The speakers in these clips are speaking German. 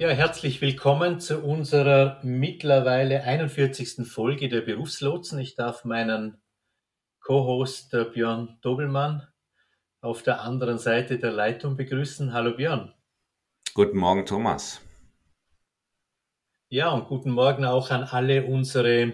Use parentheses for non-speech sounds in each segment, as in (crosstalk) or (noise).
Ja, herzlich willkommen zu unserer mittlerweile 41. Folge der Berufslotsen. Ich darf meinen Co-Host äh, Björn Dobelmann auf der anderen Seite der Leitung begrüßen. Hallo Björn. Guten Morgen, Thomas. Ja, und guten Morgen auch an alle unsere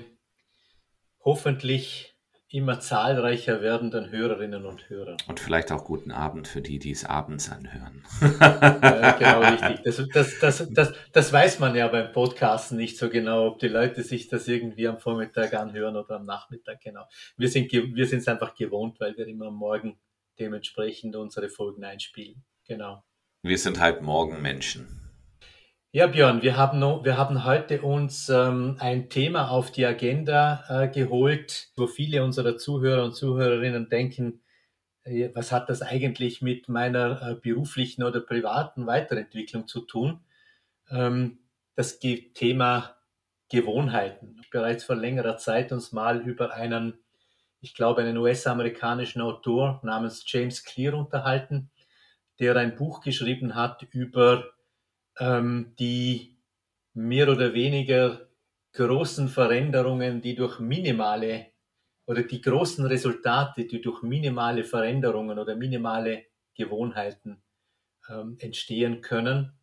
hoffentlich immer zahlreicher werdenden Hörerinnen und Hörer. Und vielleicht auch guten Abend für die, die es abends anhören. ja, genau, richtig. Das, das, das, das, das weiß man ja beim Podcasten nicht so genau, ob die Leute sich das irgendwie am Vormittag anhören oder am Nachmittag, genau. Wir sind wir sind es einfach gewohnt, weil wir immer am Morgen dementsprechend unsere Folgen einspielen. Genau. Wir sind halt Morgenmenschen. Ja, Björn, wir haben, wir haben heute uns ähm, ein Thema auf die Agenda äh, geholt, wo viele unserer Zuhörer und Zuhörerinnen denken, äh, was hat das eigentlich mit meiner äh, beruflichen oder privaten Weiterentwicklung zu tun? Ähm, das Thema Gewohnheiten. Bereits vor längerer Zeit uns mal über einen, ich glaube, einen US-amerikanischen Autor namens James Clear unterhalten, der ein Buch geschrieben hat über ähm, die mehr oder weniger großen Veränderungen, die durch minimale oder die großen Resultate, die durch minimale Veränderungen oder minimale Gewohnheiten ähm, entstehen können,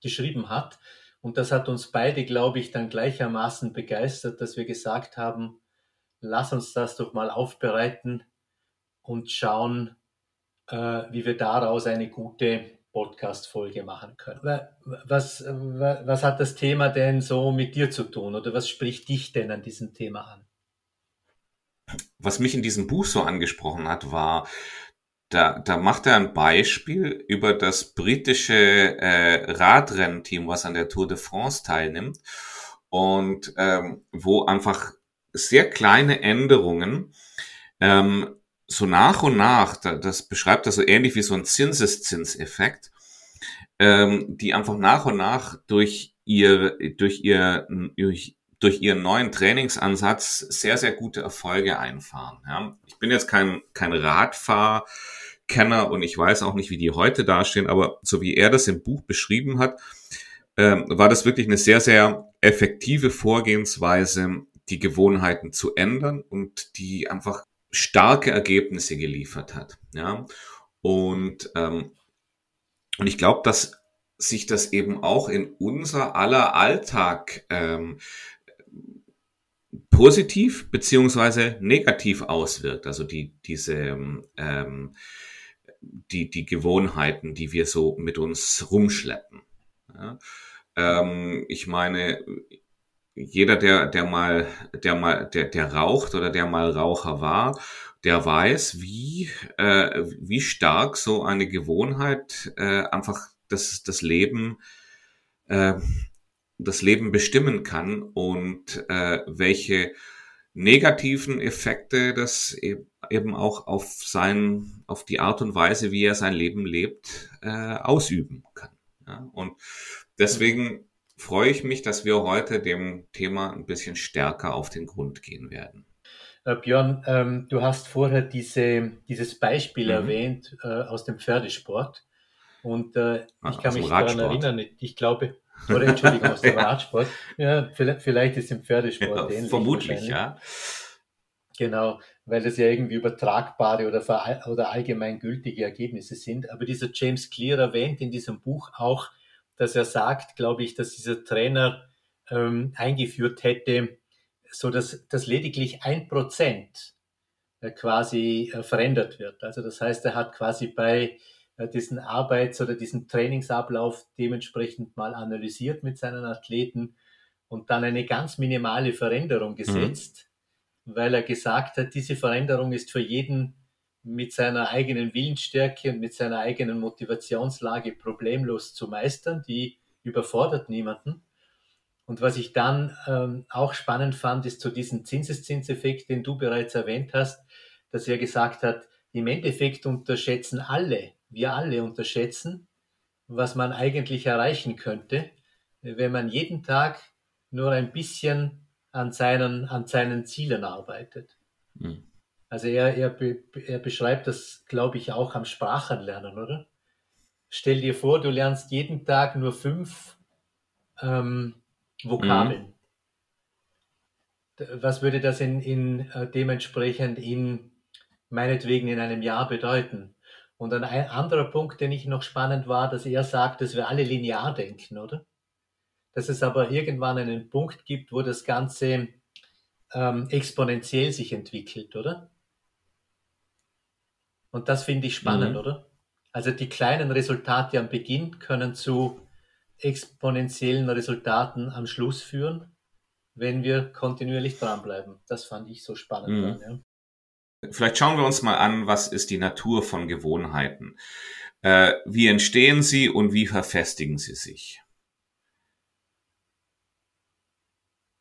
geschrieben hat. Und das hat uns beide, glaube ich, dann gleichermaßen begeistert, dass wir gesagt haben, lass uns das doch mal aufbereiten und schauen, äh, wie wir daraus eine gute Podcast-Folge machen können. Was, was hat das Thema denn so mit dir zu tun oder was spricht dich denn an diesem Thema an? Was mich in diesem Buch so angesprochen hat, war, da, da macht er ein Beispiel über das britische äh, Radrennteam, was an der Tour de France teilnimmt und ähm, wo einfach sehr kleine Änderungen ähm, so nach und nach, das beschreibt das so ähnlich wie so ein Zinseszinseffekt, ähm, die einfach nach und nach durch ihr, durch ihr, durch, durch ihren neuen Trainingsansatz sehr, sehr gute Erfolge einfahren. Ja. Ich bin jetzt kein, kein Radfahrkenner und ich weiß auch nicht, wie die heute dastehen, aber so wie er das im Buch beschrieben hat, ähm, war das wirklich eine sehr, sehr effektive Vorgehensweise, die Gewohnheiten zu ändern und die einfach starke Ergebnisse geliefert hat. Ja? Und, ähm, und ich glaube, dass sich das eben auch in unser aller Alltag ähm, positiv beziehungsweise negativ auswirkt. Also die, diese, ähm, die, die Gewohnheiten, die wir so mit uns rumschleppen. Ja? Ähm, ich meine, jeder, der, der mal, der mal, der, der raucht oder der mal Raucher war, der weiß, wie, äh, wie stark so eine Gewohnheit äh, einfach das, das Leben, äh, das Leben bestimmen kann und äh, welche negativen Effekte das eben auch auf sein, auf die Art und Weise, wie er sein Leben lebt, äh, ausüben kann. Ja? Und deswegen freue ich mich, dass wir heute dem Thema ein bisschen stärker auf den Grund gehen werden. Äh, Björn, ähm, du hast vorher diese, dieses Beispiel mhm. erwähnt äh, aus dem Pferdesport. Und äh, ah, ich kann mich daran erinnern, ich glaube, oder Entschuldigung, aus dem (laughs) Radsport. Ja, vielleicht, vielleicht ist im Pferdesport ja, ähnlich. Vermutlich, ja. Genau, weil das ja irgendwie übertragbare oder, oder allgemeingültige Ergebnisse sind. Aber dieser James Clear erwähnt in diesem Buch auch, dass er sagt, glaube ich, dass dieser Trainer ähm, eingeführt hätte, so dass, dass lediglich ein Prozent äh, quasi äh, verändert wird. Also das heißt, er hat quasi bei äh, diesen Arbeits- oder diesen Trainingsablauf dementsprechend mal analysiert mit seinen Athleten und dann eine ganz minimale Veränderung mhm. gesetzt, mhm. weil er gesagt hat, diese Veränderung ist für jeden mit seiner eigenen Willensstärke und mit seiner eigenen Motivationslage problemlos zu meistern. Die überfordert niemanden. Und was ich dann ähm, auch spannend fand, ist zu diesem Zinseszinseffekt, den du bereits erwähnt hast, dass er gesagt hat, im Endeffekt unterschätzen alle, wir alle unterschätzen, was man eigentlich erreichen könnte, wenn man jeden Tag nur ein bisschen an seinen, an seinen Zielen arbeitet. Mhm. Also er, er, er beschreibt das, glaube ich, auch am Sprachenlernen, oder? Stell dir vor, du lernst jeden Tag nur fünf ähm, Vokabeln. Mhm. Was würde das in, in äh, dementsprechend in meinetwegen in einem Jahr bedeuten? Und dann ein anderer Punkt, den ich noch spannend war, dass er sagt, dass wir alle linear denken, oder? Dass es aber irgendwann einen Punkt gibt, wo das Ganze ähm, exponentiell sich entwickelt, oder? Und das finde ich spannend, mhm. oder? Also die kleinen Resultate am Beginn können zu exponentiellen Resultaten am Schluss führen, wenn wir kontinuierlich dranbleiben. Das fand ich so spannend. Mhm. Dann, ja. Vielleicht schauen wir uns mal an, was ist die Natur von Gewohnheiten? Äh, wie entstehen sie und wie verfestigen sie sich?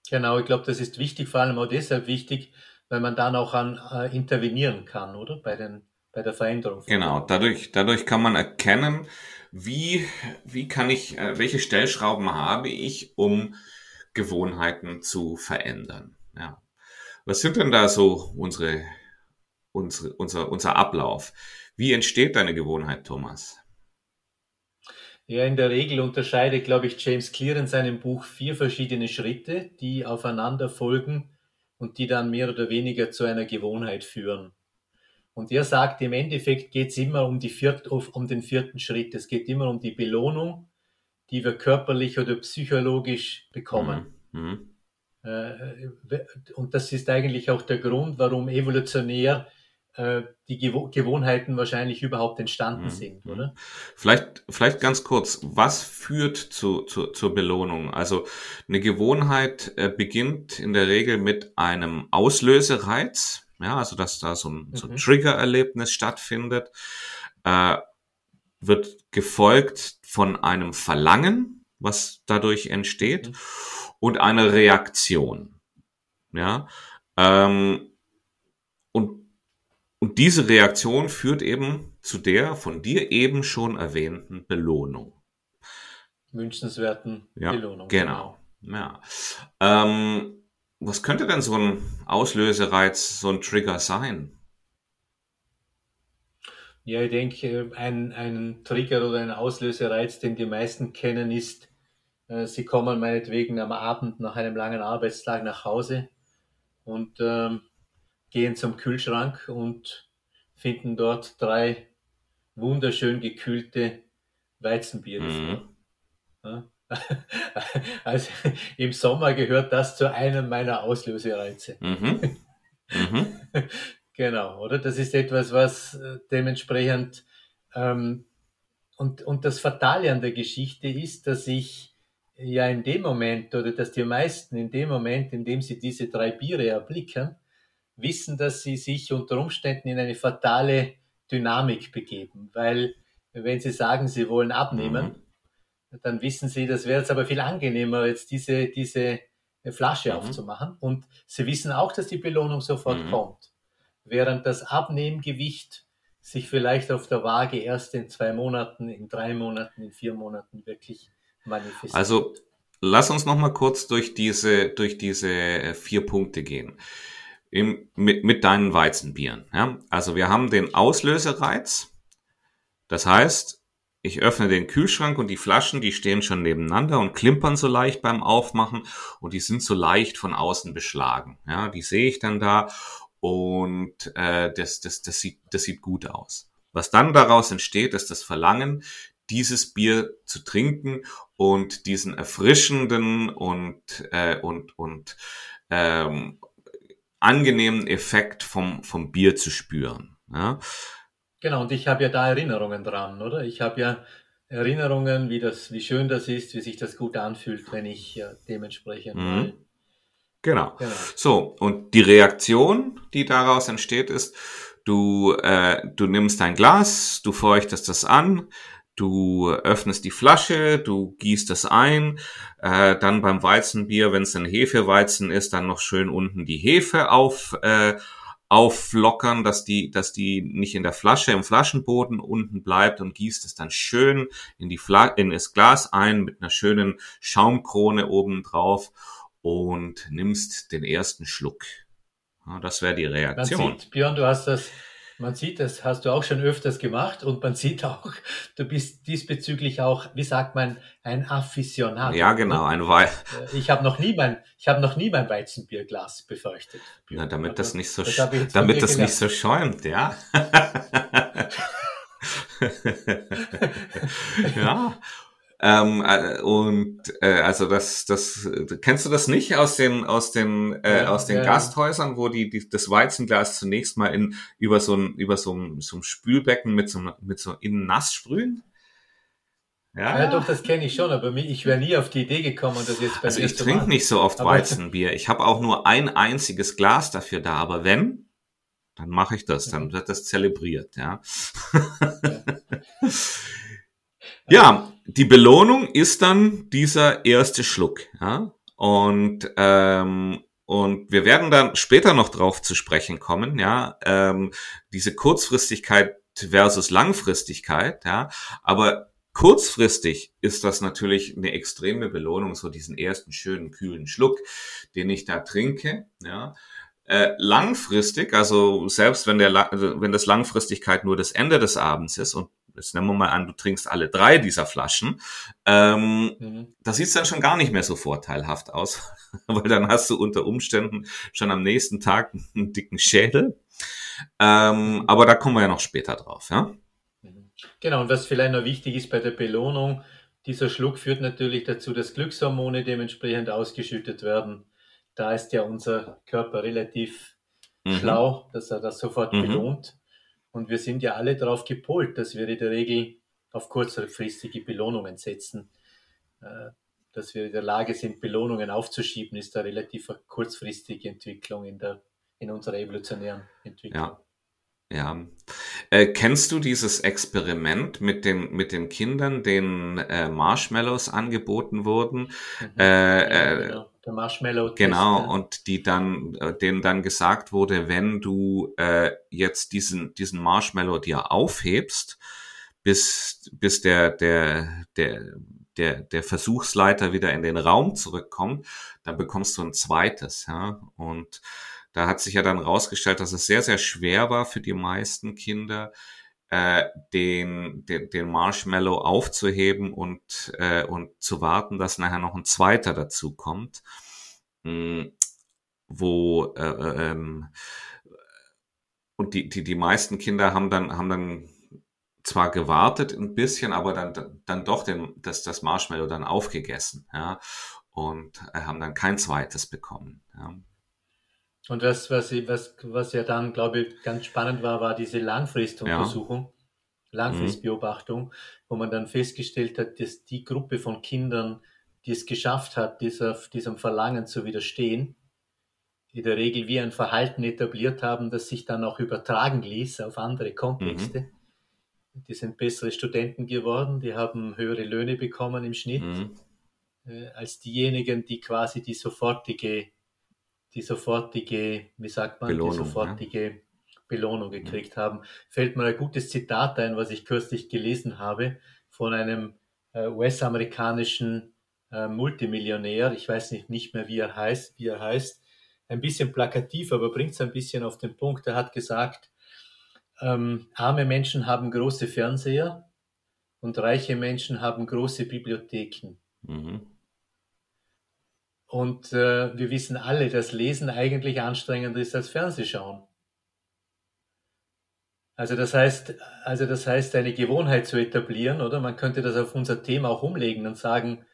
Genau, ich glaube, das ist wichtig, vor allem auch deshalb wichtig, weil man dann auch an äh, intervenieren kann, oder? Bei, den, bei der Veränderung. Genau, dadurch, dadurch kann man erkennen, wie, wie kann ich, äh, welche Stellschrauben habe ich, um Gewohnheiten zu verändern? Ja. Was sind denn da so unsere, unsere, unser, unser Ablauf? Wie entsteht deine Gewohnheit, Thomas? Ja, in der Regel unterscheidet, glaube ich, James Clear in seinem Buch vier verschiedene Schritte, die aufeinander folgen und die dann mehr oder weniger zu einer Gewohnheit führen. Und er sagt, im Endeffekt geht es immer um, die viert, um den vierten Schritt. Es geht immer um die Belohnung, die wir körperlich oder psychologisch bekommen. Mhm. Äh, und das ist eigentlich auch der Grund, warum evolutionär äh, die Gewohnheiten wahrscheinlich überhaupt entstanden mhm. sind, oder? Vielleicht, vielleicht ganz kurz, was führt zu, zu, zur Belohnung? Also eine Gewohnheit äh, beginnt in der Regel mit einem Auslösereiz, ja, also dass da so ein, so ein mhm. Trigger-Erlebnis stattfindet, äh, wird gefolgt von einem Verlangen, was dadurch entsteht, mhm. und einer Reaktion. Ja, ähm, und, und diese Reaktion führt eben zu der von dir eben schon erwähnten Belohnung. Wünschenswerten ja, Belohnung. Genau. genau. Ja. Ähm, was könnte denn so ein Auslösereiz, so ein Trigger sein? Ja, ich denke, ein, ein Trigger oder ein Auslösereiz, den die meisten kennen, ist, äh, sie kommen meinetwegen am Abend nach einem langen Arbeitstag nach Hause und ähm, gehen zum Kühlschrank und finden dort drei wunderschön gekühlte Weizenbiere. Mhm. Ja? (laughs) Also im Sommer gehört das zu einem meiner Auslösereize. Mhm. Mhm. (laughs) genau, oder? Das ist etwas, was äh, dementsprechend ähm, und, und das Fatale an der Geschichte ist, dass ich ja in dem Moment oder dass die meisten in dem Moment, in dem sie diese drei Biere erblicken, wissen, dass sie sich unter Umständen in eine fatale Dynamik begeben. Weil wenn sie sagen, sie wollen abnehmen, mhm dann wissen sie, das wäre jetzt aber viel angenehmer, jetzt diese, diese Flasche mhm. aufzumachen. Und sie wissen auch, dass die Belohnung sofort mhm. kommt. Während das Abnehmgewicht sich vielleicht auf der Waage erst in zwei Monaten, in drei Monaten, in vier Monaten wirklich manifestiert. Also lass uns noch mal kurz durch diese, durch diese äh, vier Punkte gehen. Im, mit, mit deinen Weizenbieren. Ja? Also wir haben den Auslösereiz. Das heißt, ich öffne den Kühlschrank und die Flaschen, die stehen schon nebeneinander und klimpern so leicht beim Aufmachen und die sind so leicht von außen beschlagen. Ja, die sehe ich dann da und äh, das, das, das, sieht, das sieht gut aus. Was dann daraus entsteht, ist das Verlangen, dieses Bier zu trinken und diesen erfrischenden und, äh, und, und ähm, angenehmen Effekt vom, vom Bier zu spüren. Ja? Genau, und ich habe ja da Erinnerungen dran, oder? Ich habe ja Erinnerungen, wie das, wie schön das ist, wie sich das gut anfühlt, wenn ich ja, dementsprechend. Mhm. Genau. genau. So, und die Reaktion, die daraus entsteht, ist, du, äh, du nimmst dein Glas, du feuchtest das an, Du öffnest die Flasche, du gießt es ein, äh, dann beim Weizenbier, wenn es ein Hefeweizen ist, dann noch schön unten die Hefe auf, äh, auflockern, dass die, dass die nicht in der Flasche, im Flaschenboden unten bleibt und gießt es dann schön in die Fla in das Glas ein mit einer schönen Schaumkrone oben drauf und nimmst den ersten Schluck. Ja, das wäre die Reaktion. Sieht, Björn, du hast das man sieht, das hast du auch schon öfters gemacht und man sieht auch, du bist diesbezüglich auch, wie sagt man, ein Afficionado. Ja, genau, ein Wein. Äh, ich habe noch nie mein, ich habe noch nie mein Weizenbierglas befeuchtet. Na, damit das nicht so, das damit das nicht so schäumt, ja. (laughs) (laughs) ja. Ähm, äh, und äh, also das, das kennst du das nicht aus den aus den äh, ja, aus den ja, Gasthäusern, wo die, die das Weizenglas zunächst mal in über so ein über so ein, so ein Spülbecken mit so mit so innen nass sprühen? Ja, ja doch, das kenne ich schon, aber ich wäre nie auf die Idee gekommen, das jetzt bei Also ich trinke nicht so oft (laughs) Weizenbier. Ich habe auch nur ein einziges Glas dafür da, aber wenn, dann mache ich das, dann wird das zelebriert, ja. ja, (laughs) die Belohnung ist dann dieser erste Schluck. Ja? Und, ähm, und wir werden dann später noch drauf zu sprechen kommen, ja, ähm, diese Kurzfristigkeit versus Langfristigkeit, ja, aber kurzfristig ist das natürlich eine extreme Belohnung, so diesen ersten schönen kühlen Schluck, den ich da trinke, ja. Äh, langfristig, also selbst wenn der, also wenn das Langfristigkeit nur das Ende des Abends ist und jetzt nehmen wir mal an, du trinkst alle drei dieser Flaschen, ähm, mhm. da sieht's dann schon gar nicht mehr so vorteilhaft aus, (laughs) weil dann hast du unter Umständen schon am nächsten Tag einen dicken Schädel. Ähm, aber da kommen wir ja noch später drauf, ja. Mhm. Genau, und was vielleicht noch wichtig ist bei der Belohnung, dieser Schluck führt natürlich dazu, dass Glückshormone dementsprechend ausgeschüttet werden. Da ist ja unser Körper relativ mhm. schlau, dass er das sofort mhm. belohnt. Und wir sind ja alle darauf gepolt, dass wir in der Regel auf kurzfristige Belohnungen setzen. Äh, dass wir in der Lage sind, Belohnungen aufzuschieben, ist eine relativ kurzfristige Entwicklung in, der, in unserer evolutionären Entwicklung. Ja. Ja. Äh, kennst du dieses Experiment mit den, mit den Kindern, denen äh, Marshmallows angeboten wurden? Mhm. Äh, äh genau der Marshmallow. genau, ja. und die dann, äh, denen dann gesagt wurde, wenn du äh, jetzt diesen, diesen Marshmallow dir aufhebst, bis, bis der, der, der, der, der Versuchsleiter wieder in den Raum zurückkommt, dann bekommst du ein zweites, ja. Und da hat sich ja dann rausgestellt, dass es sehr, sehr schwer war für die meisten Kinder, äh, den, den, den Marshmallow aufzuheben und, äh, und zu warten, dass nachher noch ein zweiter dazu kommt, mh, hm, wo äh, äh, ähm, und die, die, die meisten Kinder haben dann, haben dann zwar gewartet ein bisschen, aber dann, dann doch den, das, das Marshmallow dann aufgegessen, ja, und haben dann kein zweites bekommen, ja. Und was, was, was, was ja dann, glaube ich, ganz spannend war, war diese Langfristuntersuchung, ja. Langfristbeobachtung, mhm. wo man dann festgestellt hat, dass die Gruppe von Kindern, die es geschafft hat, dieser, diesem Verlangen zu widerstehen, in der Regel wie ein Verhalten etabliert haben, das sich dann auch übertragen ließ auf andere Kontexte. Mhm. Die sind bessere Studenten geworden, die haben höhere Löhne bekommen im Schnitt, mhm. äh, als diejenigen, die quasi die sofortige die sofortige, wie sagt man, Belohnung, die sofortige ja. Belohnung gekriegt ja. haben. Fällt mir ein gutes Zitat ein, was ich kürzlich gelesen habe von einem äh, US-amerikanischen äh, Multimillionär. Ich weiß nicht, nicht mehr, wie er heißt, wie er heißt. Ein bisschen plakativ, aber bringt es ein bisschen auf den Punkt. Er hat gesagt, ähm, arme Menschen haben große Fernseher und reiche Menschen haben große Bibliotheken. Mhm. Und äh, wir wissen alle, dass Lesen eigentlich anstrengender ist als Fernsehschauen. Also das heißt, also das heißt, eine Gewohnheit zu etablieren, oder? Man könnte das auf unser Thema auch umlegen und sagen,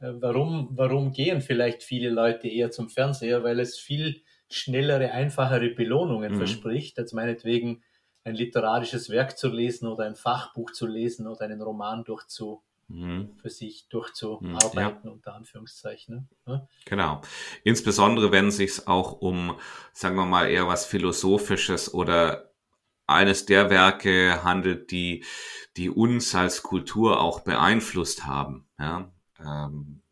äh, warum, warum gehen vielleicht viele Leute eher zum Fernseher? Weil es viel schnellere, einfachere Belohnungen mhm. verspricht, als meinetwegen ein literarisches Werk zu lesen oder ein Fachbuch zu lesen oder einen Roman durchzu. Für sich durchzuarbeiten, ja. unter Anführungszeichen. Ne? Genau. Insbesondere wenn es sich auch um, sagen wir mal, eher was Philosophisches oder eines der Werke handelt, die, die uns als Kultur auch beeinflusst haben. Ja, ähm,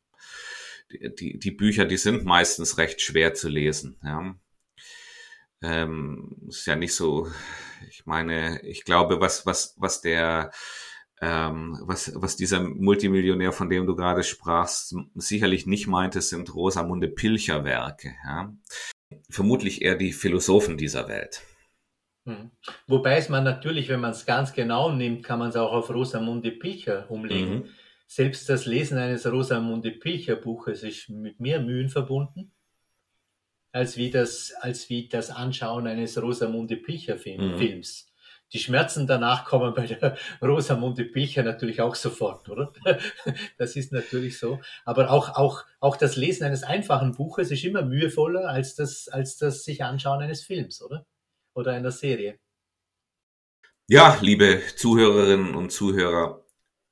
die, die Bücher, die sind meistens recht schwer zu lesen. Ja. Ähm, ist ja nicht so, ich meine, ich glaube, was, was, was der, ähm, was, was dieser Multimillionär, von dem du gerade sprachst, sicherlich nicht meinte, sind Rosamunde Pilcher Werke. Ja. Vermutlich eher die Philosophen dieser Welt. Hm. Wobei es man natürlich, wenn man es ganz genau nimmt, kann man es auch auf Rosamunde Pilcher umlegen. Mhm. Selbst das Lesen eines Rosamunde Pilcher Buches ist mit mehr Mühen verbunden, als wie das, als wie das Anschauen eines Rosamunde Pilcher Film, mhm. Die Schmerzen danach kommen bei der (laughs) Rosamunde Pilcher natürlich auch sofort, oder? (laughs) Das ist natürlich so. Aber auch, auch, auch das Lesen eines einfachen Buches ist immer mühevoller als das, als das sich anschauen eines Films, oder? Oder einer Serie. Ja, liebe Zuhörerinnen und Zuhörer,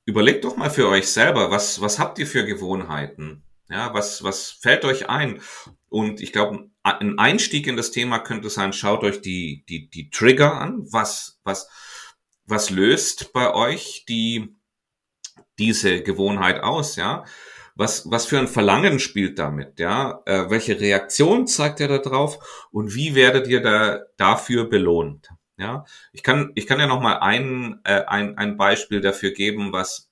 überlegt doch mal für euch selber, was, was habt ihr für Gewohnheiten? Ja, was, was fällt euch ein? Und ich glaube, ein Einstieg in das Thema könnte sein, schaut euch die, die, die Trigger an. Was, was, was löst bei euch die, diese Gewohnheit aus, ja? Was, was für ein Verlangen spielt damit, ja? Äh, welche Reaktion zeigt ihr da drauf? Und wie werdet ihr da dafür belohnt? Ja, ich kann, ich kann ja noch mal ein, äh, ein, ein Beispiel dafür geben, was,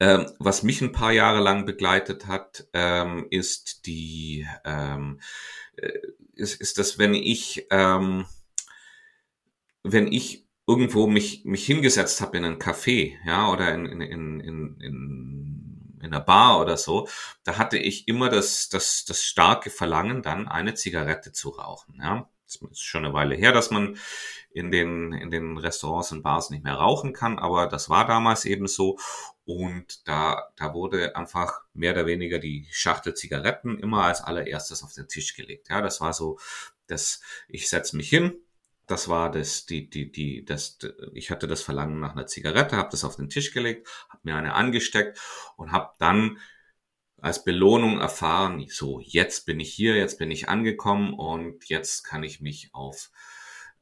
ähm, was mich ein paar Jahre lang begleitet hat, ähm, ist die, ähm, äh, ist, ist das, wenn ich, ähm, wenn ich irgendwo mich, mich hingesetzt habe in ein Café, ja, oder in, in, in, in, in, in einer Bar oder so, da hatte ich immer das, das, das starke Verlangen, dann eine Zigarette zu rauchen, ja ist schon eine Weile her, dass man in den, in den Restaurants und Bars nicht mehr rauchen kann, aber das war damals eben so. Und da, da wurde einfach mehr oder weniger die Schachtel Zigaretten immer als allererstes auf den Tisch gelegt. Ja, das war so, das, ich setze mich hin, das war das, die, die, die, das, ich hatte das Verlangen nach einer Zigarette, habe das auf den Tisch gelegt, habe mir eine angesteckt und habe dann als Belohnung erfahren, so jetzt bin ich hier, jetzt bin ich angekommen und jetzt kann ich mich auf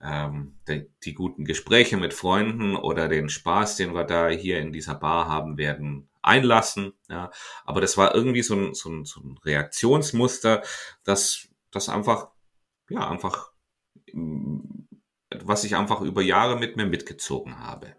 ähm, die, die guten Gespräche mit Freunden oder den Spaß, den wir da hier in dieser Bar haben werden, einlassen. Ja. Aber das war irgendwie so ein, so ein, so ein Reaktionsmuster, das, das einfach, ja, einfach, was ich einfach über Jahre mit mir mitgezogen habe.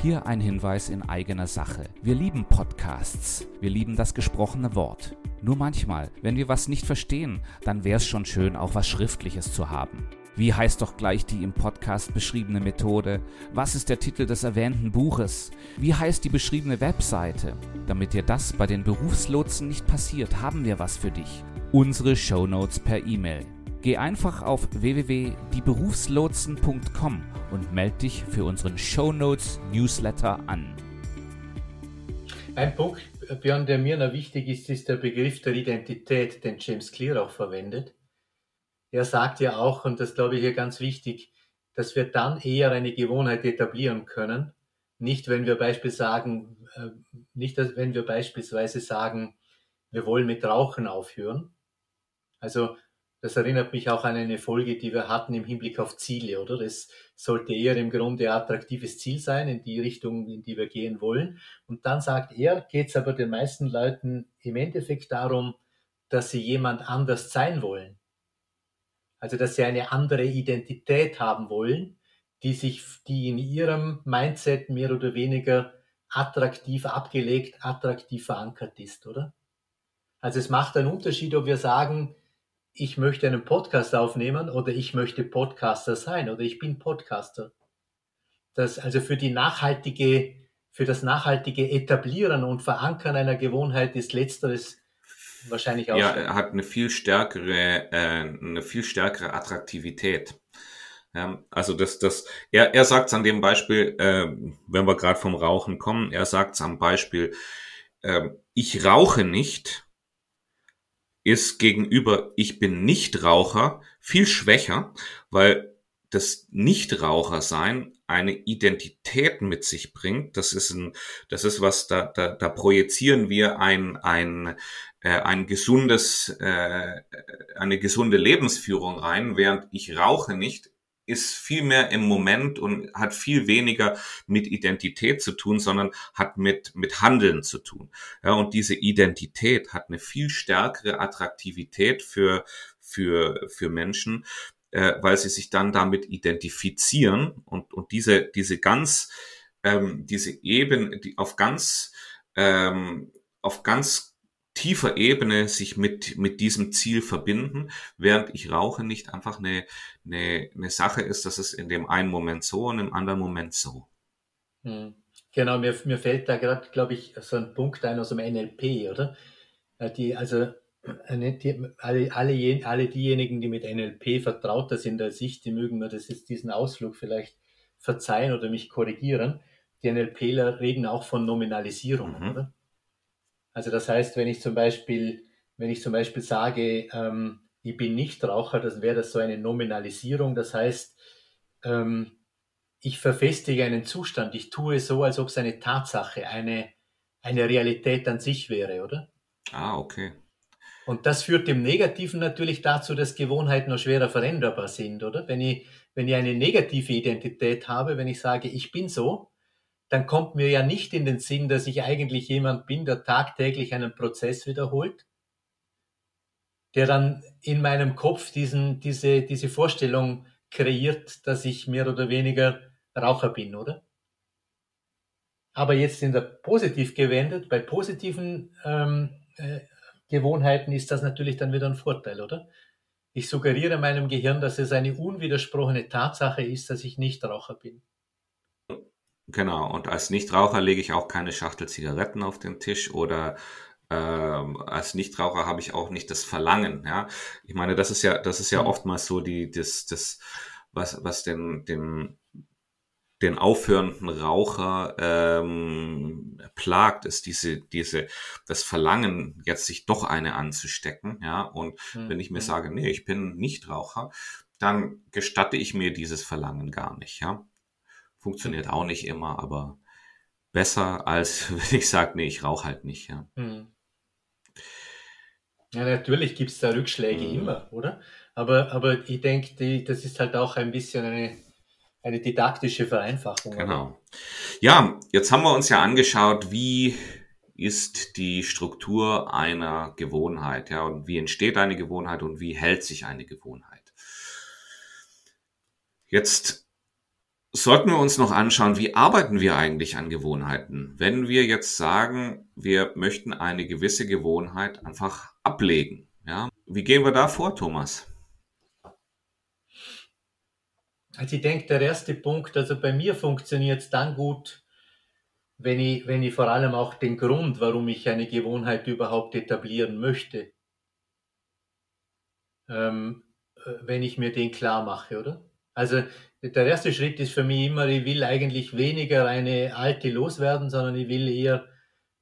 Hier ein Hinweis in eigener Sache. Wir lieben Podcasts. Wir lieben das gesprochene Wort. Nur manchmal, wenn wir was nicht verstehen, dann wäre es schon schön, auch was Schriftliches zu haben. Wie heißt doch gleich die im Podcast beschriebene Methode? Was ist der Titel des erwähnten Buches? Wie heißt die beschriebene Webseite? Damit dir das bei den Berufslotsen nicht passiert, haben wir was für dich. Unsere Shownotes per E-Mail. Geh einfach auf www.dieberufslotsen.com und melde dich für unseren Shownotes Newsletter an. Ein Punkt, Björn, der mir noch wichtig ist, ist der Begriff der Identität, den James Clear auch verwendet. Er sagt ja auch, und das glaube ich hier ganz wichtig, dass wir dann eher eine Gewohnheit etablieren können. Nicht, wenn wir beispielsweise sagen, äh, nicht, wenn wir beispielsweise sagen, wir wollen mit Rauchen aufhören. Also das erinnert mich auch an eine Folge, die wir hatten im Hinblick auf Ziele, oder? Das sollte eher im Grunde ein attraktives Ziel sein, in die Richtung, in die wir gehen wollen. Und dann sagt er, geht es aber den meisten Leuten im Endeffekt darum, dass sie jemand anders sein wollen. Also, dass sie eine andere Identität haben wollen, die sich, die in ihrem Mindset mehr oder weniger attraktiv abgelegt, attraktiv verankert ist, oder? Also es macht einen Unterschied, ob wir sagen, ich möchte einen Podcast aufnehmen oder ich möchte Podcaster sein oder ich bin Podcaster. Das also für die nachhaltige, für das nachhaltige Etablieren und Verankern einer Gewohnheit ist letzteres wahrscheinlich auch. Ja, er hat eine viel stärkere, äh, eine viel stärkere Attraktivität. Ja, also das, das, er, er sagt es an dem Beispiel, äh, wenn wir gerade vom Rauchen kommen, er sagt es am Beispiel, äh, ich rauche nicht, ist gegenüber ich bin Nichtraucher viel schwächer, weil das Nichtrauchersein eine Identität mit sich bringt. Das ist ein, das ist was, da, da, da projizieren wir ein, ein, ein gesundes, äh, eine gesunde Lebensführung rein, während ich rauche nicht, ist viel mehr im Moment und hat viel weniger mit Identität zu tun, sondern hat mit, mit Handeln zu tun. Ja, und diese Identität hat eine viel stärkere Attraktivität für, für, für Menschen, äh, weil sie sich dann damit identifizieren und, und diese, diese ganz, ähm, diese Ebene, die auf ganz, ähm, auf ganz tiefer Ebene sich mit, mit diesem Ziel verbinden, während ich rauche nicht einfach eine, eine, eine Sache ist, dass es in dem einen Moment so und im anderen Moment so. Hm. Genau, mir, mir fällt da gerade, glaube ich, so ein Punkt ein aus dem NLP, oder? Äh, die, also die, alle, alle, alle diejenigen, die mit NLP vertrauter sind als ich, die mögen mir das jetzt diesen Ausflug vielleicht verzeihen oder mich korrigieren. Die NLPler reden auch von Nominalisierung, mhm. oder? Also das heißt, wenn ich zum Beispiel, wenn ich zum Beispiel sage, ähm, ich bin nicht Raucher, dann wäre das so eine Nominalisierung. Das heißt, ähm, ich verfestige einen Zustand. Ich tue so, als ob es eine Tatsache, eine, eine Realität an sich wäre, oder? Ah, okay. Und das führt im Negativen natürlich dazu, dass Gewohnheiten noch schwerer veränderbar sind, oder? Wenn ich, wenn ich eine negative Identität habe, wenn ich sage, ich bin so, dann kommt mir ja nicht in den Sinn, dass ich eigentlich jemand bin, der tagtäglich einen Prozess wiederholt, der dann in meinem Kopf diesen, diese, diese Vorstellung kreiert, dass ich mehr oder weniger Raucher bin, oder? Aber jetzt in der positiv gewendet, bei positiven ähm, äh, Gewohnheiten ist das natürlich dann wieder ein Vorteil, oder? Ich suggeriere meinem Gehirn, dass es eine unwidersprochene Tatsache ist, dass ich nicht Raucher bin. Genau, und als Nichtraucher lege ich auch keine Schachtel Zigaretten auf den Tisch oder ähm, als Nichtraucher habe ich auch nicht das Verlangen. Ja, ich meine, das ist ja, das ist ja mhm. oftmals so die, das, das, was, was den, den, den aufhörenden Raucher ähm, plagt, ist diese, diese, das Verlangen, jetzt sich doch eine anzustecken. Ja, und mhm. wenn ich mir mhm. sage, nee, ich bin Nichtraucher, dann gestatte ich mir dieses Verlangen gar nicht. Ja. Funktioniert auch nicht immer, aber besser als (laughs) wenn ich sage, nee, ich rauche halt nicht. Ja, hm. ja natürlich gibt es da Rückschläge mhm. immer, oder? Aber, aber ich denke, das ist halt auch ein bisschen eine, eine didaktische Vereinfachung. Genau. Oder? Ja, jetzt haben wir uns ja angeschaut, wie ist die Struktur einer Gewohnheit, ja, und wie entsteht eine Gewohnheit und wie hält sich eine Gewohnheit. Jetzt sollten wir uns noch anschauen, wie arbeiten wir eigentlich an Gewohnheiten? Wenn wir jetzt sagen, wir möchten eine gewisse Gewohnheit einfach ablegen, ja, wie gehen wir da vor, Thomas? Also ich denke, der erste Punkt, also bei mir funktioniert es dann gut, wenn ich, wenn ich vor allem auch den Grund, warum ich eine Gewohnheit überhaupt etablieren möchte, ähm, äh, wenn ich mir den klar mache, oder? Also der erste Schritt ist für mich immer, ich will eigentlich weniger eine alte loswerden, sondern ich will eher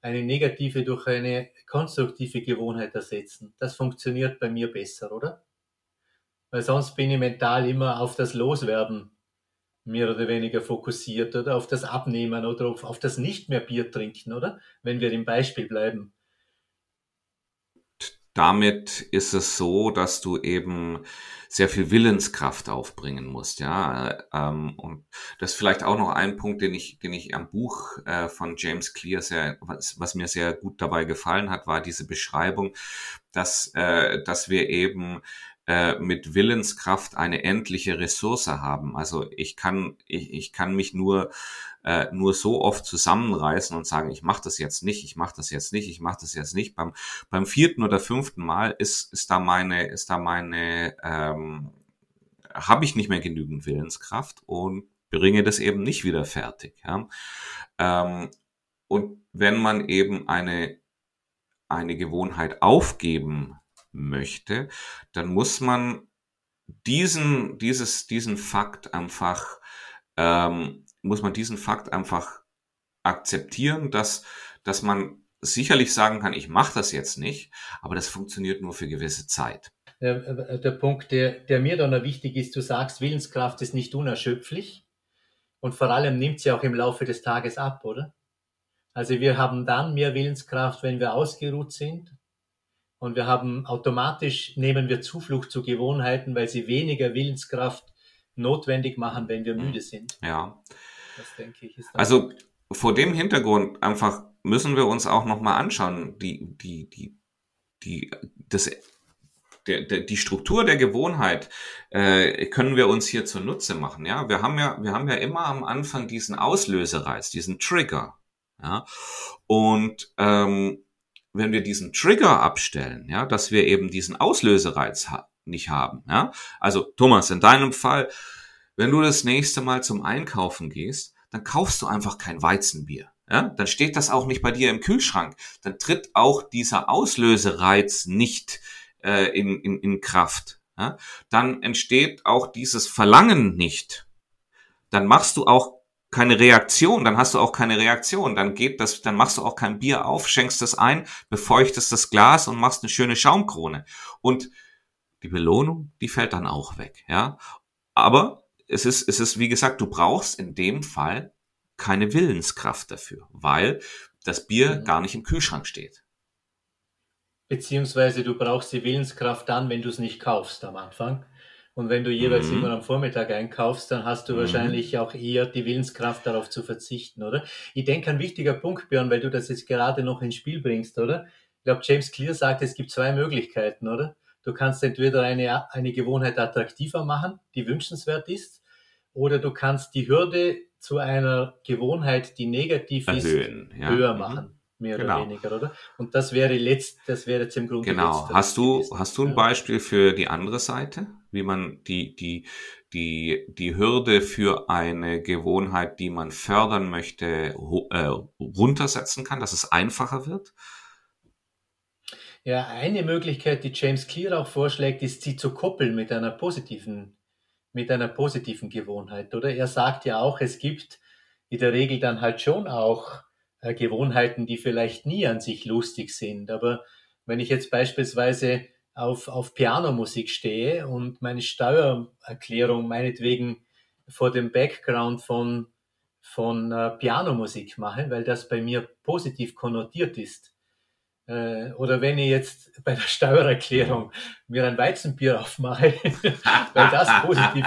eine negative durch eine konstruktive Gewohnheit ersetzen. Das funktioniert bei mir besser, oder? Weil sonst bin ich mental immer auf das Loswerden mehr oder weniger fokussiert oder auf das Abnehmen oder auf, auf das nicht mehr Bier trinken, oder? Wenn wir im Beispiel bleiben. Damit ist es so, dass du eben sehr viel Willenskraft aufbringen musst, ja. Ähm, und das ist vielleicht auch noch ein Punkt, den ich, den ich am Buch äh, von James Clear sehr, was, was mir sehr gut dabei gefallen hat, war diese Beschreibung, dass, äh, dass wir eben äh, mit Willenskraft eine endliche Ressource haben. Also ich kann, ich, ich kann mich nur äh, nur so oft zusammenreißen und sagen, ich mache das jetzt nicht, ich mache das jetzt nicht, ich mache das jetzt nicht. Beim, beim vierten oder fünften Mal ist, ist da meine, ist da meine, ähm, habe ich nicht mehr genügend Willenskraft und bringe das eben nicht wieder fertig. Ja? Ähm, und wenn man eben eine, eine Gewohnheit aufgeben möchte, dann muss man diesen, dieses, diesen Fakt einfach ähm, muss man diesen Fakt einfach akzeptieren, dass, dass man sicherlich sagen kann, ich mache das jetzt nicht, aber das funktioniert nur für gewisse Zeit. Der, äh, der Punkt, der, der mir dann noch wichtig ist, du sagst, Willenskraft ist nicht unerschöpflich und vor allem nimmt sie auch im Laufe des Tages ab, oder? Also wir haben dann mehr Willenskraft, wenn wir ausgeruht sind und wir haben automatisch, nehmen wir Zuflucht zu Gewohnheiten, weil sie weniger Willenskraft notwendig machen, wenn wir Mhm. müde sind. Ja. Das denke ich Also vor dem Hintergrund einfach müssen wir uns auch noch mal anschauen, die die die die das der, der, die Struktur der Gewohnheit äh, können wir uns hier zunutze machen. Ja, wir haben ja wir haben ja immer am Anfang diesen Auslösereiz, diesen Trigger. Ja, und ähm, wenn wir diesen Trigger abstellen, ja, dass wir eben diesen Auslösereiz ha nicht haben. Ja, also Thomas, in deinem Fall, wenn du das nächste Mal zum Einkaufen gehst, dann kaufst du einfach kein Weizenbier. Ja, dann steht das auch nicht bei dir im Kühlschrank. Dann tritt auch dieser Auslösereiz nicht äh, in, in, in Kraft. Ja, dann entsteht auch dieses Verlangen nicht. Dann machst du auch keine Reaktion, dann hast du auch keine Reaktion, dann geht das, dann machst du auch kein Bier auf, schenkst es ein, befeuchtest das Glas und machst eine schöne Schaumkrone. Und die Belohnung, die fällt dann auch weg, ja. Aber es ist, es ist, wie gesagt, du brauchst in dem Fall keine Willenskraft dafür, weil das Bier Mhm. gar nicht im Kühlschrank steht. Beziehungsweise du brauchst die Willenskraft dann, wenn du es nicht kaufst am Anfang. Und wenn du jeweils Mhm. immer am Vormittag einkaufst, dann hast du Mhm. wahrscheinlich auch eher die Willenskraft darauf zu verzichten, oder? Ich denke, ein wichtiger Punkt, Björn, weil du das jetzt gerade noch ins Spiel bringst, oder? Ich glaube, James Clear sagt, es gibt zwei Möglichkeiten, oder? Du kannst entweder eine, eine Gewohnheit attraktiver machen, die wünschenswert ist, oder du kannst die Hürde zu einer Gewohnheit, die negativ ist, Erhöhen, ja. höher Mhm. machen, mehr Genau. oder weniger, oder? Und das wäre letzt, das wäre jetzt im Grunde Genau. letzteres Hast du, gewesen. hast du ein. Beispiel für die andere Seite, wie man die, die, die, die Hürde für eine Gewohnheit, die man fördern möchte, äh, runtersetzen kann, dass es einfacher wird? Ja, eine Möglichkeit, die James Clear auch vorschlägt, ist, sie zu koppeln mit einer positiven, mit einer positiven Gewohnheit, oder? Er sagt ja auch, es gibt in der Regel dann halt schon auch äh, Gewohnheiten, die vielleicht nie an sich lustig sind. Aber wenn ich jetzt beispielsweise auf, auf Pianomusik stehe und meine Steuererklärung meinetwegen vor dem Background von, von äh, Pianomusik mache, weil das bei mir positiv konnotiert ist, oder wenn ich jetzt bei der Steuererklärung mir ein Weizenbier aufmache, (laughs) weil das positiv,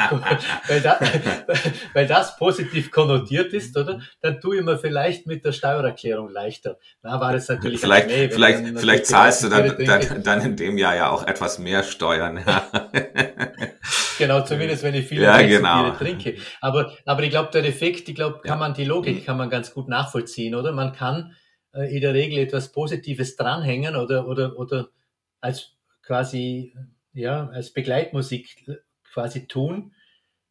weil, da, (laughs) weil das positiv konnotiert ist, oder? Dann tue ich mir vielleicht mit der Steuererklärung leichter. Na, war das natürlich Vielleicht, nee, vielleicht, dann vielleicht zahlst du dann, dann, dann in dem Jahr ja auch etwas mehr Steuern. (laughs) Genau, zumindest wenn ich viele Ja, genau. trinke. Aber, aber ich glaube, der Effekt, ich glaube, kann man die Logik kann man ganz gut nachvollziehen, oder? Man kann äh, in der Regel etwas Positives dranhängen oder, oder, oder als quasi, ja, als Begleitmusik quasi tun,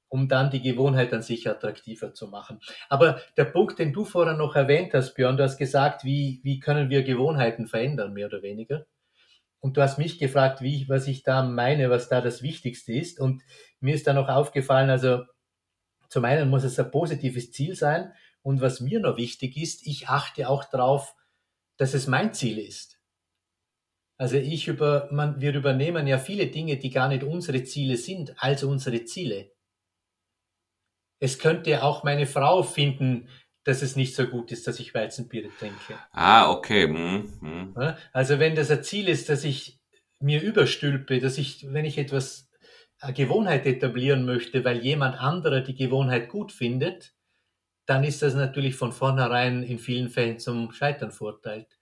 um dann die Gewohnheit an sich attraktiver zu machen. Aber der Punkt, den du vorher noch erwähnt hast, Björn, du hast gesagt, wie, wie können wir Gewohnheiten verändern, mehr oder weniger. Und du hast mich gefragt, wie was ich da meine, was da das Wichtigste ist. Und mir ist da noch aufgefallen, also zum einen muss es ein positives Ziel sein. Und was mir noch wichtig ist, ich achte auch darauf, dass es mein Ziel ist. Also ich über, man, wir übernehmen ja viele Dinge, die gar nicht unsere Ziele sind, als unsere Ziele. Es könnte auch meine Frau finden, dass es nicht so gut ist, dass ich Weizenbier trinke. Ah, okay. Hm, hm. Also wenn das ein Ziel ist, dass ich mir überstülpe, dass ich, wenn ich etwas, eine Gewohnheit etablieren möchte, weil jemand anderer die Gewohnheit gut findet, dann ist das natürlich von vornherein in vielen Fällen zum Scheitern verurteilt.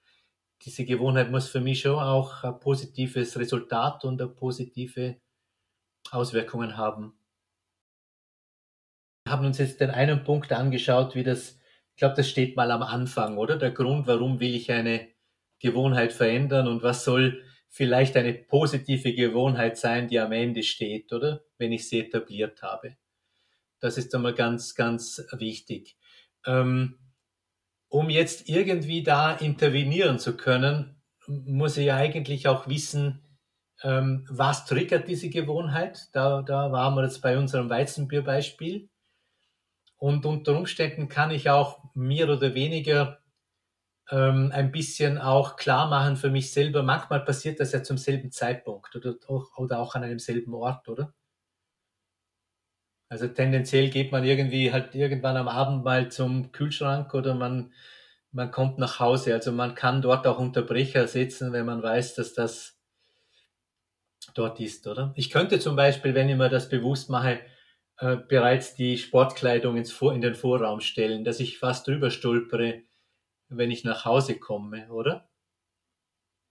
Diese Gewohnheit muss für mich schon auch ein positives Resultat und eine positive Auswirkungen haben. Wir haben uns jetzt den einen Punkt angeschaut, wie das, ich glaube, das steht mal am Anfang, oder? Der Grund, warum will ich eine Gewohnheit verändern und was soll vielleicht eine positive Gewohnheit sein, die am Ende steht, oder? Wenn ich sie etabliert habe. Das ist einmal ganz, ganz wichtig. Ähm, um jetzt irgendwie da intervenieren zu können, muss ich ja eigentlich auch wissen, ähm, was triggert diese Gewohnheit. Da, da waren wir jetzt bei unserem Weizenbierbeispiel. Und unter Umständen kann ich auch mehr oder weniger ähm, ein bisschen auch klar machen für mich selber. Manchmal passiert das ja zum selben Zeitpunkt oder oder auch an einem selben Ort, oder? Also tendenziell geht man irgendwie halt irgendwann am Abend mal zum Kühlschrank oder man, man kommt nach Hause. Also man kann dort auch Unterbrecher setzen, wenn man weiß, dass das dort ist, oder? Ich könnte zum Beispiel, wenn ich mir das bewusst mache, äh, bereits die Sportkleidung ins Vor in den Vorraum stellen, dass ich fast drüber stolpere, wenn ich nach Hause komme, oder?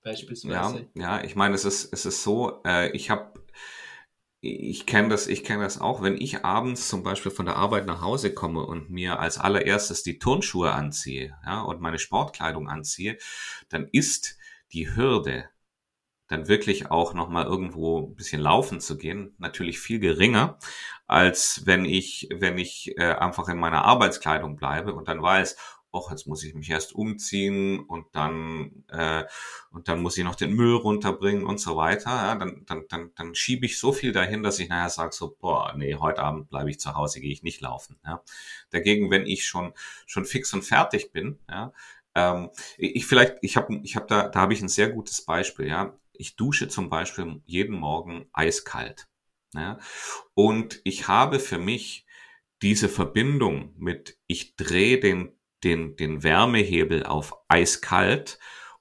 Beispielsweise. Ja, ja ich meine, es ist, es ist so, äh, ich habe ich kenne das, ich kenne das auch, wenn ich abends zum Beispiel von der Arbeit nach Hause komme und mir als allererstes die Turnschuhe anziehe, ja, und meine Sportkleidung anziehe, dann ist die Hürde, dann wirklich auch nochmal irgendwo ein bisschen laufen zu gehen, natürlich viel geringer, als wenn ich, wenn ich äh, einfach in meiner Arbeitskleidung bleibe und dann weiß, och, jetzt muss ich mich erst umziehen und dann äh, und dann muss ich noch den Müll runterbringen und so weiter. Ja, dann, dann, dann, dann schiebe ich so viel dahin, dass ich nachher sage so, boah, nee, heute Abend bleibe ich zu Hause, gehe ich nicht laufen. Ja. Dagegen, wenn ich schon schon fix und fertig bin, ja, ähm, ich vielleicht, ich habe, ich habe da, da habe ich ein sehr gutes Beispiel. Ja, ich dusche zum Beispiel jeden Morgen eiskalt. Ja, und ich habe für mich diese Verbindung mit, ich drehe den den, den Wärmehebel auf eiskalt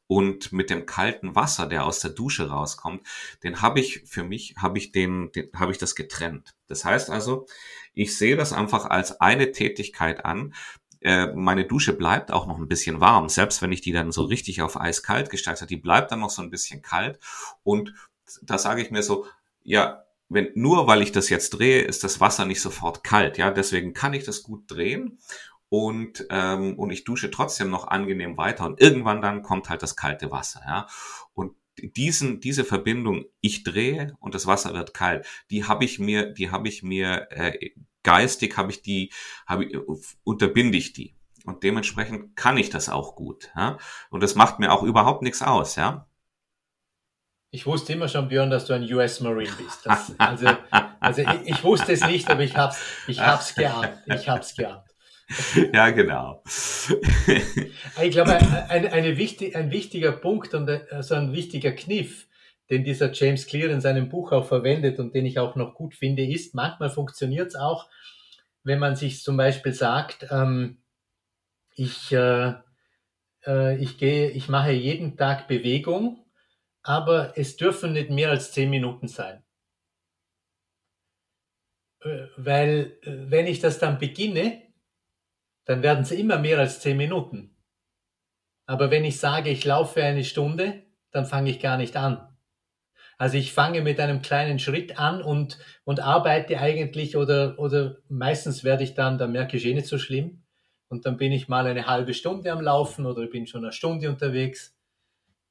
und mit dem kalten Wasser, der aus der Dusche rauskommt, den habe ich für mich, habe ich den, den habe ich das getrennt. Das heißt also, ich sehe das einfach als eine Tätigkeit an. Äh, meine Dusche bleibt auch noch ein bisschen warm, selbst wenn ich die dann so richtig auf eiskalt gestaltet habe, die bleibt dann noch so ein bisschen kalt. Und da sage ich mir so, ja, wenn nur weil ich das jetzt drehe, ist das Wasser nicht sofort kalt. Ja, deswegen kann ich das gut drehen und, ähm, und ich dusche trotzdem noch angenehm weiter und irgendwann dann kommt halt das kalte Wasser, ja. Und diesen, diese Verbindung, ich drehe und das Wasser wird kalt, die habe ich mir, die habe ich mir äh, geistig, habe ich die, habe ich, unterbinde ich die. Und dementsprechend kann ich das auch gut. Ja? Und das macht mir auch überhaupt nichts aus, ja. Ich wusste immer schon, Björn, dass du ein US Marine bist. Das, also also ich, ich, wusste es nicht, aber ich hab's, ich hab's geahnt. Ich hab's geahnt. (laughs) ja, genau. ich glaube, ein, eine wichtig, ein wichtiger Punkt und also ein wichtiger Kniff, den dieser James Clear in seinem Buch auch verwendet und den ich auch noch gut finde, ist, manchmal funktioniert es auch, wenn man sich zum Beispiel sagt, ähm, ich, äh, äh, ich gehe, ich mache jeden Tag Bewegung, aber es dürfen nicht mehr als zehn Minuten sein. Äh, weil äh, wenn ich das dann beginne, dann werden es immer mehr als zehn Minuten. Aber wenn ich sage, ich laufe eine Stunde, dann fange ich gar nicht an. Also ich fange mit einem kleinen Schritt an und, und arbeite eigentlich oder, oder meistens werde ich dann, dann merke ich eh nicht so schlimm. Und dann bin ich mal eine halbe Stunde am Laufen oder bin schon eine Stunde unterwegs.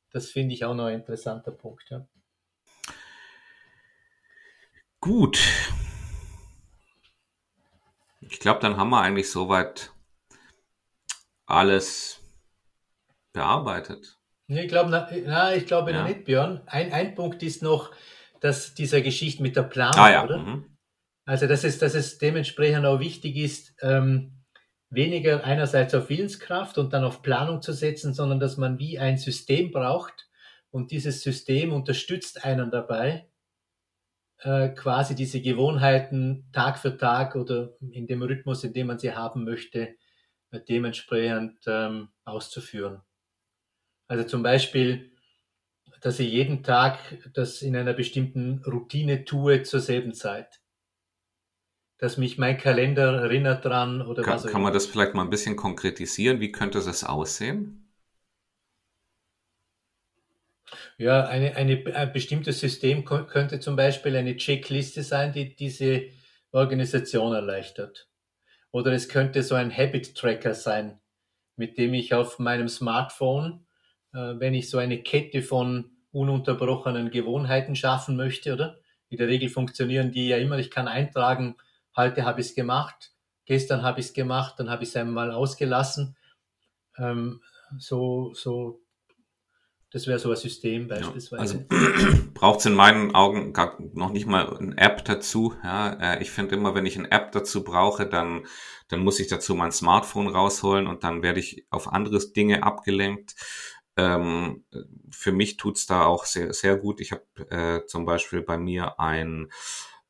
Das finde ich auch noch ein interessanter Punkt. Ja. Gut. Ich glaube, dann haben wir eigentlich soweit alles bearbeitet. Ich glaube, na, ich glaube ja. nicht, Björn. Ein, ein Punkt ist noch, dass dieser Geschichte mit der Planung, ah, ja. oder? Mhm. Also, dass es, dass es dementsprechend auch wichtig ist, ähm, weniger einerseits auf Willenskraft und dann auf Planung zu setzen, sondern dass man wie ein System braucht und dieses System unterstützt einen dabei, äh, quasi diese Gewohnheiten Tag für Tag oder in dem Rhythmus, in dem man sie haben möchte, dementsprechend ähm, auszuführen. Also zum Beispiel, dass ich jeden Tag das in einer bestimmten Routine tue zur selben Zeit. Dass mich mein Kalender erinnert dran oder kann, was auch Kann man das vielleicht mal ein bisschen konkretisieren? Wie könnte das aussehen? Ja, eine, eine, ein bestimmtes System könnte zum Beispiel eine Checkliste sein, die diese Organisation erleichtert. Oder es könnte so ein Habit Tracker sein, mit dem ich auf meinem Smartphone, äh, wenn ich so eine Kette von ununterbrochenen Gewohnheiten schaffen möchte, oder? In der Regel funktionieren die ja immer. Ich kann eintragen, heute habe ich es gemacht, gestern habe ich es gemacht, dann habe ich es einmal ausgelassen. Ähm, so, so das wäre so ein System beispielsweise. Ja, also (clears throat) braucht es in meinen Augen gar noch nicht mal eine App dazu. Ja, äh, ich finde immer, wenn ich eine App dazu brauche, dann, dann muss ich dazu mein Smartphone rausholen und dann werde ich auf andere Dinge abgelenkt. Ähm, für mich tut's da auch sehr, sehr gut. Ich habe äh, zum Beispiel bei mir ein,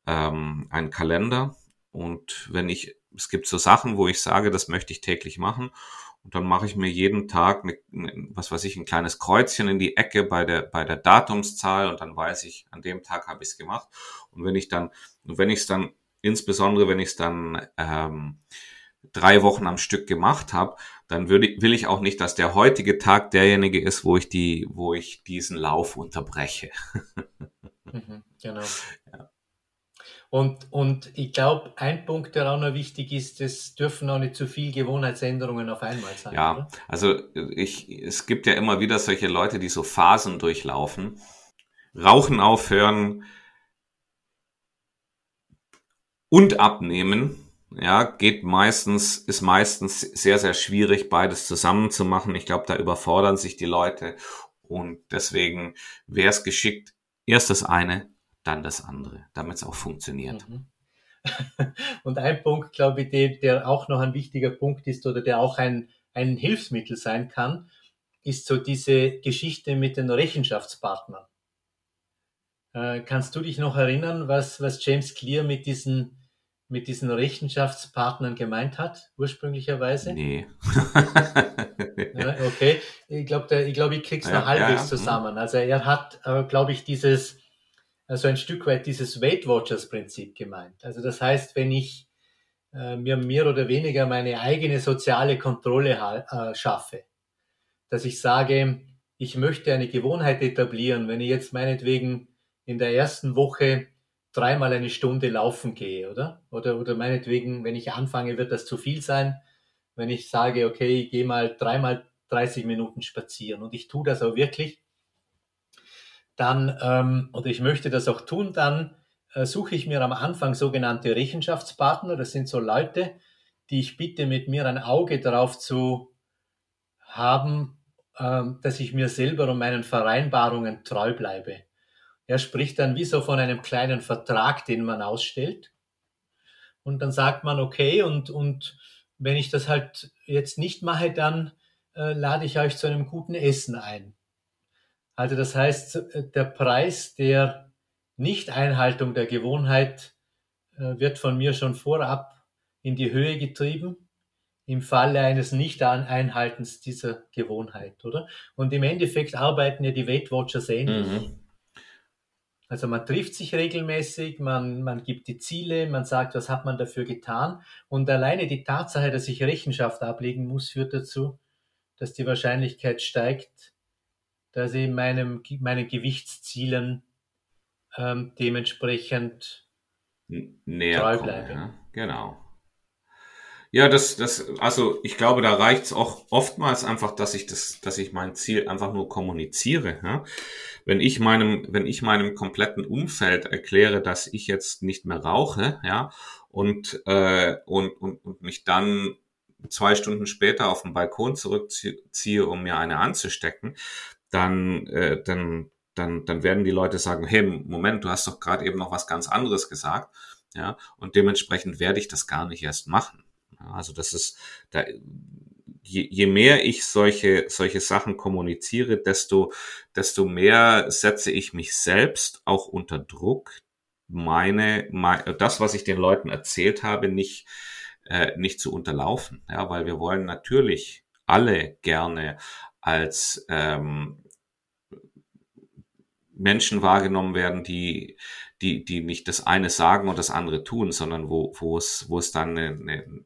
ähm, einen Kalender und wenn ich, es gibt so Sachen, wo ich sage, das möchte ich täglich machen und dann mache ich mir jeden Tag, eine, was weiß ich, ein kleines Kreuzchen in die Ecke bei der, bei der Datumszahl und dann weiß ich, an dem Tag habe ich es gemacht. Und wenn ich dann, wenn ich es dann insbesondere wenn ich es dann ähm, drei Wochen am Stück gemacht habe, dann würde, will ich auch nicht, dass der heutige Tag derjenige ist, wo ich die, wo ich diesen Lauf unterbreche. (laughs) mhm, genau. Ja. Und, und ich glaube, ein Punkt, der auch noch wichtig ist, es dürfen auch nicht zu viel Gewohnheitsänderungen auf einmal sein. Ja, oder? also ich, es gibt ja immer wieder solche Leute, die so Phasen durchlaufen. Rauchen aufhören und abnehmen ja, geht meistens, ist meistens sehr, sehr schwierig, beides zusammen zu machen. Ich glaube, da überfordern sich die Leute und deswegen wäre es geschickt, erst das eine, dann das andere, damit es auch funktioniert. Mhm. (laughs) Und ein Punkt, glaube ich, der, der auch noch ein wichtiger Punkt ist oder der auch ein, ein Hilfsmittel sein kann, ist so diese Geschichte mit den Rechenschaftspartnern. Äh, kannst du dich noch erinnern, was, was James Clear mit diesen mit diesen Rechenschaftspartnern gemeint hat, ursprünglicherweise? Nee. (laughs) ja, okay. Ich glaube, ich, glaub, ich krieg's ja, noch halbwegs ja, mhm. zusammen. Also er hat, äh, glaube ich, dieses, also ein Stück weit dieses Weight Watchers Prinzip gemeint. Also das heißt, wenn ich äh, mir mehr oder weniger meine eigene soziale Kontrolle äh, schaffe, dass ich sage, ich möchte eine Gewohnheit etablieren, wenn ich jetzt meinetwegen in der ersten Woche dreimal eine Stunde laufen gehe, oder? Oder, oder meinetwegen, wenn ich anfange, wird das zu viel sein. Wenn ich sage, okay, ich gehe mal dreimal 30 Minuten spazieren und ich tue das auch wirklich, dann, ähm, oder ich möchte das auch tun, dann äh, suche ich mir am Anfang sogenannte Rechenschaftspartner. Das sind so Leute, die ich bitte, mit mir ein Auge darauf zu haben, ähm, dass ich mir selber und meinen Vereinbarungen treu bleibe. Er spricht dann wie so von einem kleinen Vertrag, den man ausstellt. Und dann sagt man, okay, und, und wenn ich das halt jetzt nicht mache, dann äh, lade ich euch zu einem guten Essen ein. Also das heißt, äh, der Preis der Nicht-Einhaltung der Gewohnheit äh, wird von mir schon vorab in die Höhe getrieben im Falle eines Nicht-Einhaltens dieser Gewohnheit, oder? Und im Endeffekt arbeiten ja die Weight Watchers ähnlich. Mhm. Also man trifft sich regelmäßig, man, man gibt die Ziele, man sagt, was hat man dafür getan. Und alleine die Tatsache, dass ich Rechenschaft ablegen muss, führt dazu, dass die Wahrscheinlichkeit steigt, dass ich meinem, meinen Gewichtszielen ähm, dementsprechend näher treu bleibe. Ja? Genau. Ja, das, das, also ich glaube, da reicht es auch oftmals einfach, dass ich das, dass ich mein Ziel einfach nur kommuniziere. Ja? Wenn ich meinem, wenn ich meinem kompletten Umfeld erkläre, dass ich jetzt nicht mehr rauche, ja, und, äh, und, und, und mich dann zwei Stunden später auf den Balkon zurückziehe, um mir eine anzustecken, dann, äh, dann, dann, dann werden die Leute sagen, hey, Moment, du hast doch gerade eben noch was ganz anderes gesagt. Ja, und dementsprechend werde ich das gar nicht erst machen. Also das ist, da, je, je mehr ich solche, solche Sachen kommuniziere, desto, desto mehr setze ich mich selbst auch unter Druck, meine, meine das, was ich den Leuten erzählt habe, nicht, äh, nicht zu unterlaufen. Ja, weil wir wollen natürlich alle gerne als ähm, Menschen wahrgenommen werden, die, die, die nicht das eine sagen und das andere tun, sondern wo, wo es, wo es dann eine, eine,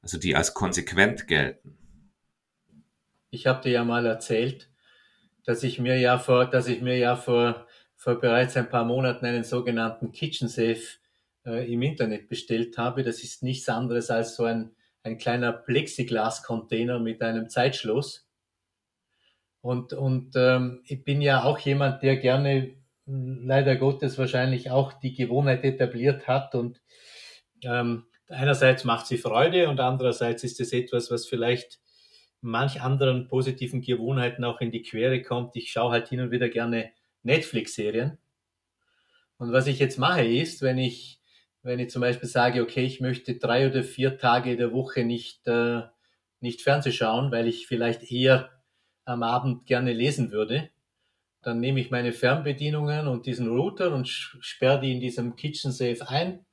also die als konsequent gelten. Ich habe dir ja mal erzählt, dass ich mir ja vor, dass ich mir ja vor, vor bereits ein paar Monaten einen sogenannten Kitchen Safe äh, im Internet bestellt habe. Das ist nichts anderes als so ein, ein kleiner Plexiglas-Container mit einem Zeitschloss. Und, und ähm, ich bin ja auch jemand, der gerne leider Gottes wahrscheinlich auch die Gewohnheit etabliert hat und ähm, einerseits macht sie Freude und andererseits ist es etwas, was vielleicht manch anderen positiven Gewohnheiten auch in die Quere kommt. Ich schaue halt hin und wieder gerne Netflix-Serien. Und was ich jetzt mache ist, wenn ich, wenn ich zum Beispiel sage, okay, ich möchte drei oder vier Tage der Woche nicht, äh, nicht Fernseh schauen, weil ich vielleicht eher am Abend gerne lesen würde, dann nehme ich meine Fernbedienungen und diesen Router und sperre die in diesem Kitchen Safe ein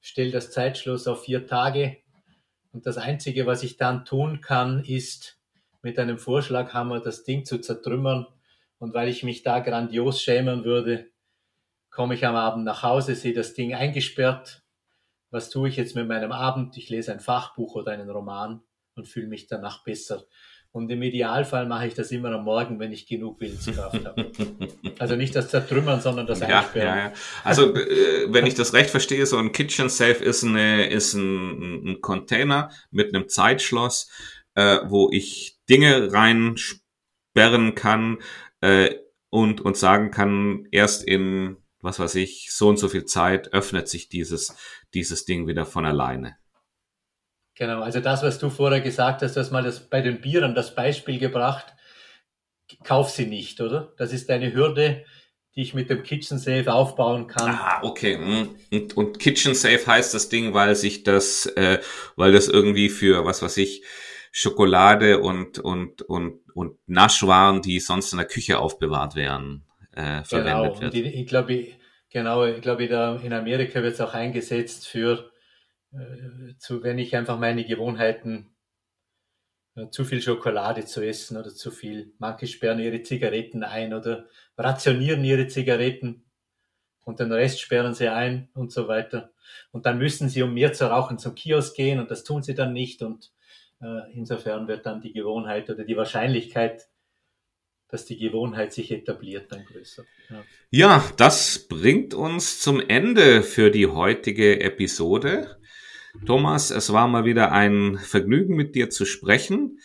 stelle das Zeitschloss auf vier Tage und das Einzige, was ich dann tun kann, ist mit einem Vorschlaghammer das Ding zu zertrümmern. Und weil ich mich da grandios schämen würde, komme ich am Abend nach Hause, sehe das Ding eingesperrt was tue ich jetzt mit meinem Abend? Ich lese ein Fachbuch oder einen Roman und fühle mich danach besser. Und im Idealfall mache ich das immer am Morgen, wenn ich genug Willenskraft habe. Also nicht das Zertrümmern, sondern das ja, Einsperren. Ja, ja. Also äh, wenn ich das recht verstehe, so ein Kitchen Safe ist, eine, ist ein, ein Container mit einem Zeitschloss, äh, wo ich Dinge reinsperren kann äh, und, und sagen kann, erst in, was weiß ich, so und so viel Zeit öffnet sich dieses, dieses Ding wieder von alleine. Genau, also das, was du vorher gesagt hast, du hast mal das bei den Bieren das Beispiel gebracht, kauf sie nicht, oder? Das ist eine Hürde, die ich mit dem Kitchen Safe aufbauen kann. Ah, okay. Hm. Und, und Kitchen Safe heißt das Ding, weil sich das, äh, weil das irgendwie für, was weiß ich, Schokolade und, und, und, und Naschwaren, die sonst in der Küche aufbewahrt werden, äh, verwendet genau. wird. Und ich, ich glaube, genau, ich glaube, in Amerika wird es auch eingesetzt für zu, wenn ich einfach meine Gewohnheiten äh, zu viel Schokolade zu essen oder zu viel. Manche sperren ihre Zigaretten ein oder rationieren ihre Zigaretten und den Rest sperren sie ein und so weiter. Und dann müssen sie, um mehr zu rauchen, zum Kiosk gehen und das tun sie dann nicht. Und äh, insofern wird dann die Gewohnheit oder die Wahrscheinlichkeit, dass die Gewohnheit sich etabliert, dann größer. Ja. ja, das bringt uns zum Ende für die heutige Episode. Thomas, es war mal wieder ein Vergnügen, mit dir zu sprechen.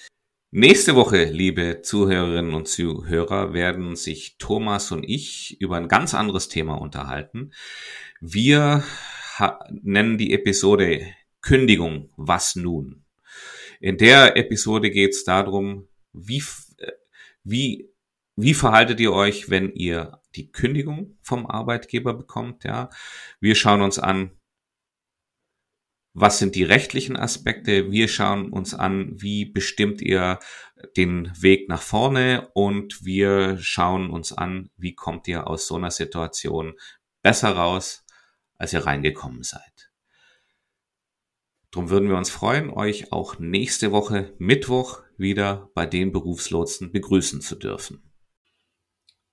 Nächste Woche, liebe Zuhörerinnen und Zuhörer, werden sich Thomas und ich über ein ganz anderes Thema unterhalten. Wir nennen die Episode Kündigung, was nun? In der Episode geht es darum, wie, wie, wie verhaltet ihr euch, wenn ihr die Kündigung vom Arbeitgeber bekommt? Ja, wir schauen uns an, was sind die rechtlichen Aspekte? Wir schauen uns an, wie bestimmt ihr den Weg nach vorne und wir schauen uns an, wie kommt ihr aus so einer Situation besser raus, als ihr reingekommen seid. Drum würden wir uns freuen, euch auch nächste Woche Mittwoch wieder bei den Berufslotsen begrüßen zu dürfen.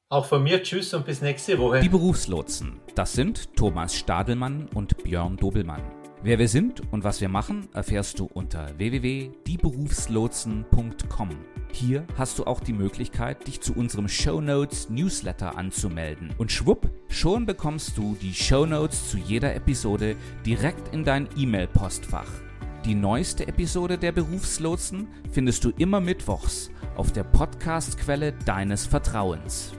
Auch von mir Tschüss und bis nächste Woche. Die Berufslotsen, das sind Thomas Stadelmann und Björn Dobelmann. Wer wir sind und was wir machen, erfährst du unter www.dieberufslotsen.com. Hier hast du auch die Möglichkeit, dich zu unserem Show Notes Newsletter anzumelden. Und schwupp, schon bekommst du die Show Notes zu jeder Episode direkt in dein E-Mail-Postfach. Die neueste Episode der Berufslotsen findest du immer mittwochs auf der Podcast-Quelle deines Vertrauens.